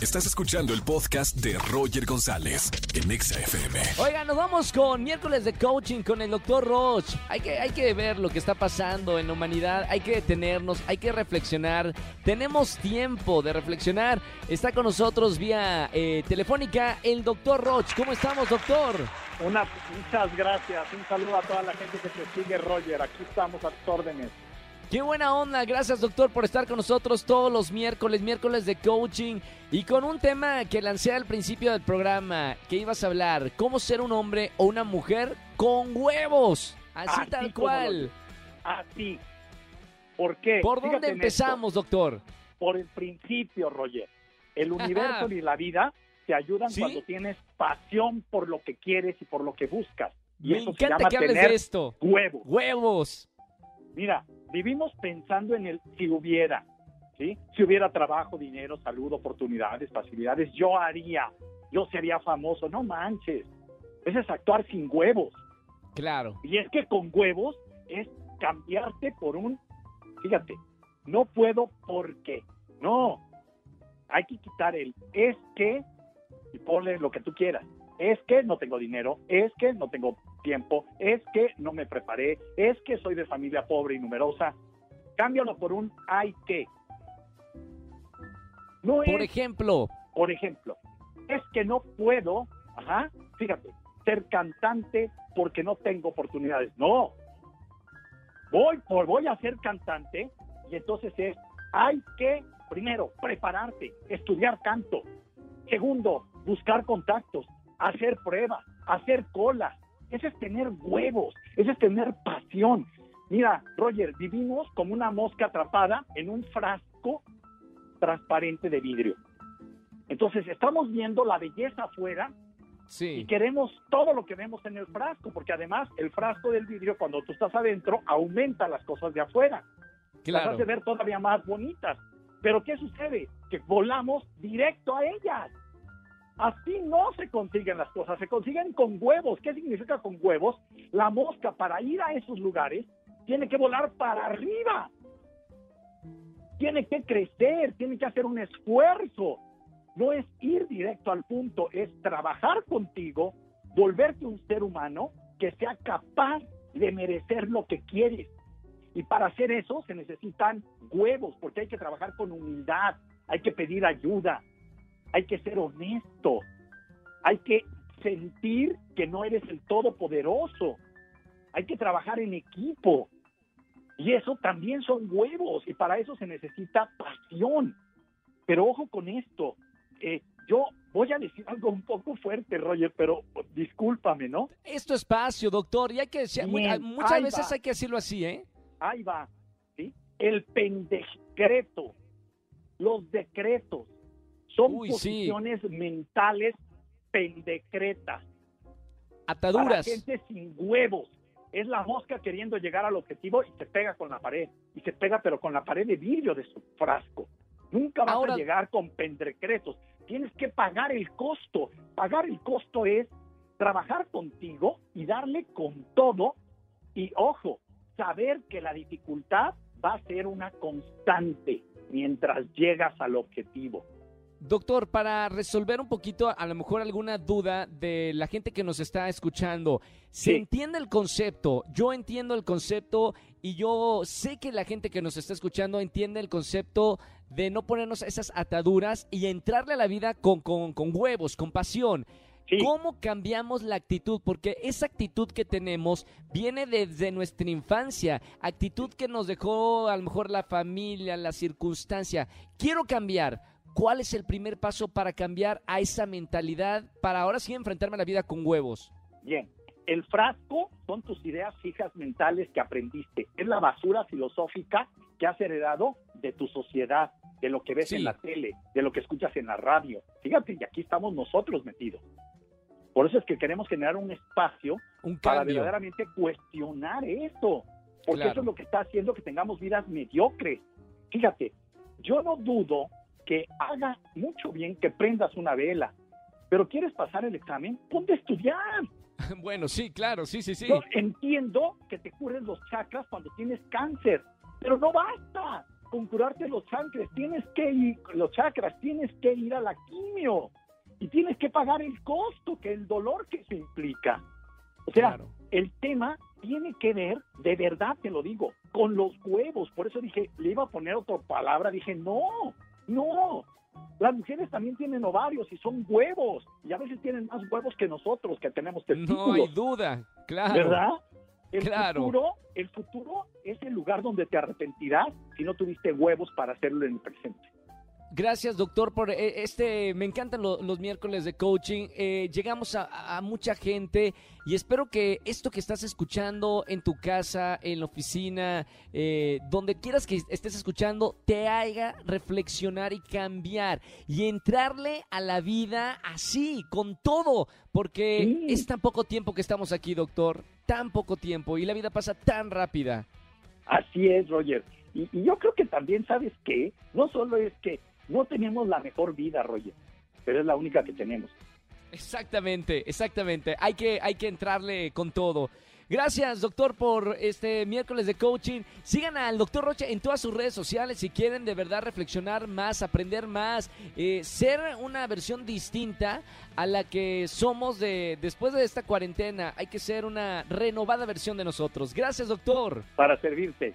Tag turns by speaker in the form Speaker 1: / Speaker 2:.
Speaker 1: Estás escuchando el podcast de Roger González en Exa FM.
Speaker 2: Oigan, nos vamos con miércoles de coaching con el doctor Roch. Hay que, hay que ver lo que está pasando en la humanidad, hay que detenernos, hay que reflexionar. Tenemos tiempo de reflexionar. Está con nosotros vía eh, telefónica el doctor Roch. ¿Cómo estamos, doctor?
Speaker 3: Una, muchas gracias. Un saludo a toda la gente que te sigue, Roger. Aquí estamos a tus órdenes.
Speaker 2: Qué buena onda, gracias doctor por estar con nosotros todos los miércoles, miércoles de coaching y con un tema que lancé al principio del programa, que ibas a hablar, cómo ser un hombre o una mujer con huevos, así, tal cual.
Speaker 3: Así. ¿Por qué?
Speaker 2: ¿Por dónde empezamos, doctor?
Speaker 3: Por el principio, Roger. El universo y la vida te ayudan cuando tienes pasión por lo que quieres y por lo que buscas. Y
Speaker 2: Me encanta que hables de esto.
Speaker 3: Huevos.
Speaker 2: Huevos.
Speaker 3: Mira, vivimos pensando en el si hubiera, ¿sí? Si hubiera trabajo, dinero, salud, oportunidades, facilidades, yo haría, yo sería famoso. No manches. Ese es actuar sin huevos.
Speaker 2: Claro.
Speaker 3: Y es que con huevos es cambiarte por un, fíjate, no puedo porque, no. Hay que quitar el es que y ponle lo que tú quieras. Es que no tengo dinero, es que no tengo tiempo, es que no me preparé, es que soy de familia pobre y numerosa. Cámbialo por un hay que.
Speaker 2: No por ejemplo.
Speaker 3: Por ejemplo, es que no puedo, ajá, fíjate, ser cantante porque no tengo oportunidades. No. Voy por voy a ser cantante y entonces es hay que primero prepararte, estudiar canto. Segundo, buscar contactos, hacer pruebas, hacer colas, ese es tener huevos, ese es tener pasión. Mira, Roger, vivimos como una mosca atrapada en un frasco transparente de vidrio. Entonces estamos viendo la belleza afuera y queremos todo lo que vemos en el frasco, porque además el frasco del vidrio, cuando tú estás adentro, aumenta las cosas de afuera. Las hace ver todavía más bonitas. Pero ¿qué sucede? Que volamos directo a ellas. Así no se consiguen las cosas, se consiguen con huevos. ¿Qué significa con huevos? La mosca para ir a esos lugares tiene que volar para arriba. Tiene que crecer, tiene que hacer un esfuerzo. No es ir directo al punto, es trabajar contigo, volverte un ser humano que sea capaz de merecer lo que quieres. Y para hacer eso se necesitan huevos, porque hay que trabajar con humildad, hay que pedir ayuda, hay que ser honesto, hay que sentir que no eres el todopoderoso, hay que trabajar en equipo. Y eso también son huevos y para eso se necesita pasión. Pero ojo con esto, eh, yo voy a decir algo un poco fuerte, Roger, pero discúlpame, ¿no?
Speaker 2: Esto es espacio, doctor, y hay que decir, muchas veces hay que decirlo así, ¿eh?
Speaker 3: Ahí va, ¿sí? El pendecreto, los decretos, son posiciones mentales pendecretas.
Speaker 2: Ataduras.
Speaker 3: Para gente sin huevos. Es la mosca queriendo llegar al objetivo y se pega con la pared. Y se pega pero con la pared de vidrio de su frasco. Nunca vas a llegar con pendecretos. Tienes que pagar el costo. Pagar el costo es trabajar contigo y darle con todo. Y ojo, saber que la dificultad va a ser una constante mientras llegas al objetivo.
Speaker 2: Doctor, para resolver un poquito, a lo mejor alguna duda de la gente que nos está escuchando, ¿se entiende el concepto? Yo entiendo el concepto y yo sé que la gente que nos está escuchando entiende el concepto de no ponernos esas ataduras y entrarle a la vida con, con, con huevos, con pasión. ¿Cómo cambiamos la actitud? Porque esa actitud que tenemos viene desde nuestra infancia, actitud que nos dejó a lo mejor la familia, la circunstancia. Quiero cambiar ¿Cuál es el primer paso para cambiar a esa mentalidad para ahora sí enfrentarme a la vida con huevos?
Speaker 3: Bien, el frasco son tus ideas fijas mentales que aprendiste. Es la basura filosófica que has heredado de tu sociedad, de lo que ves en la tele, de lo que escuchas en la radio. Fíjate, y aquí estamos nosotros metidos. Por eso es que queremos generar un espacio para verdaderamente cuestionar esto. Porque eso es lo que está haciendo que tengamos vidas mediocres. Fíjate, yo no dudo que haga mucho bien que prendas una vela, pero quieres pasar el examen, ponte a estudiar.
Speaker 2: bueno, sí, claro, sí, sí, sí.
Speaker 3: Yo entiendo que te cures los chakras cuando tienes cáncer, pero no basta con curarte los chakras, tienes que ir, los chakras, tienes que ir a la quimio y tienes que pagar el costo, que el dolor que se implica. O sea,
Speaker 2: Claro.
Speaker 3: el tema tiene que ver, de verdad te lo digo, con los huevos. Por eso dije, le iba a poner otra palabra, dije, no, no. Las mujeres también tienen ovarios y son huevos. Y a veces tienen más huevos que nosotros, que tenemos
Speaker 2: No hay
Speaker 3: testículos.
Speaker 2: duda, claro.
Speaker 3: ¿Verdad? El
Speaker 2: Claro.
Speaker 3: futuro, el futuro es el lugar donde te arrepentirás si no tuviste huevos para hacerlo en el presente.
Speaker 2: Gracias, doctor, por eh, este. Me encantan lo- los miércoles de coaching. Eh, llegamos a, a mucha gente y espero que esto que estás escuchando en tu casa, en la oficina, eh, donde quieras que estés escuchando, te haga reflexionar y cambiar y entrarle a la vida así, con todo, porque
Speaker 3: Sí.
Speaker 2: es tan poco tiempo que estamos aquí, doctor. Tan poco tiempo y la vida pasa tan rápida.
Speaker 3: Así es, Roger. Y, y yo creo que también, ¿sabes qué? No solo es que no tenemos la mejor vida, Roger, pero es la única que tenemos.
Speaker 2: Exactamente, exactamente. Hay que, hay que entrarle con todo. Gracias, doctor, por este miércoles de coaching. Sigan al doctor Rocha en todas sus redes sociales si quieren de verdad reflexionar más, aprender más, eh, ser una versión distinta a la que somos de después de esta cuarentena. Hay que ser una renovada versión de nosotros. Gracias, doctor.
Speaker 3: Para servirte.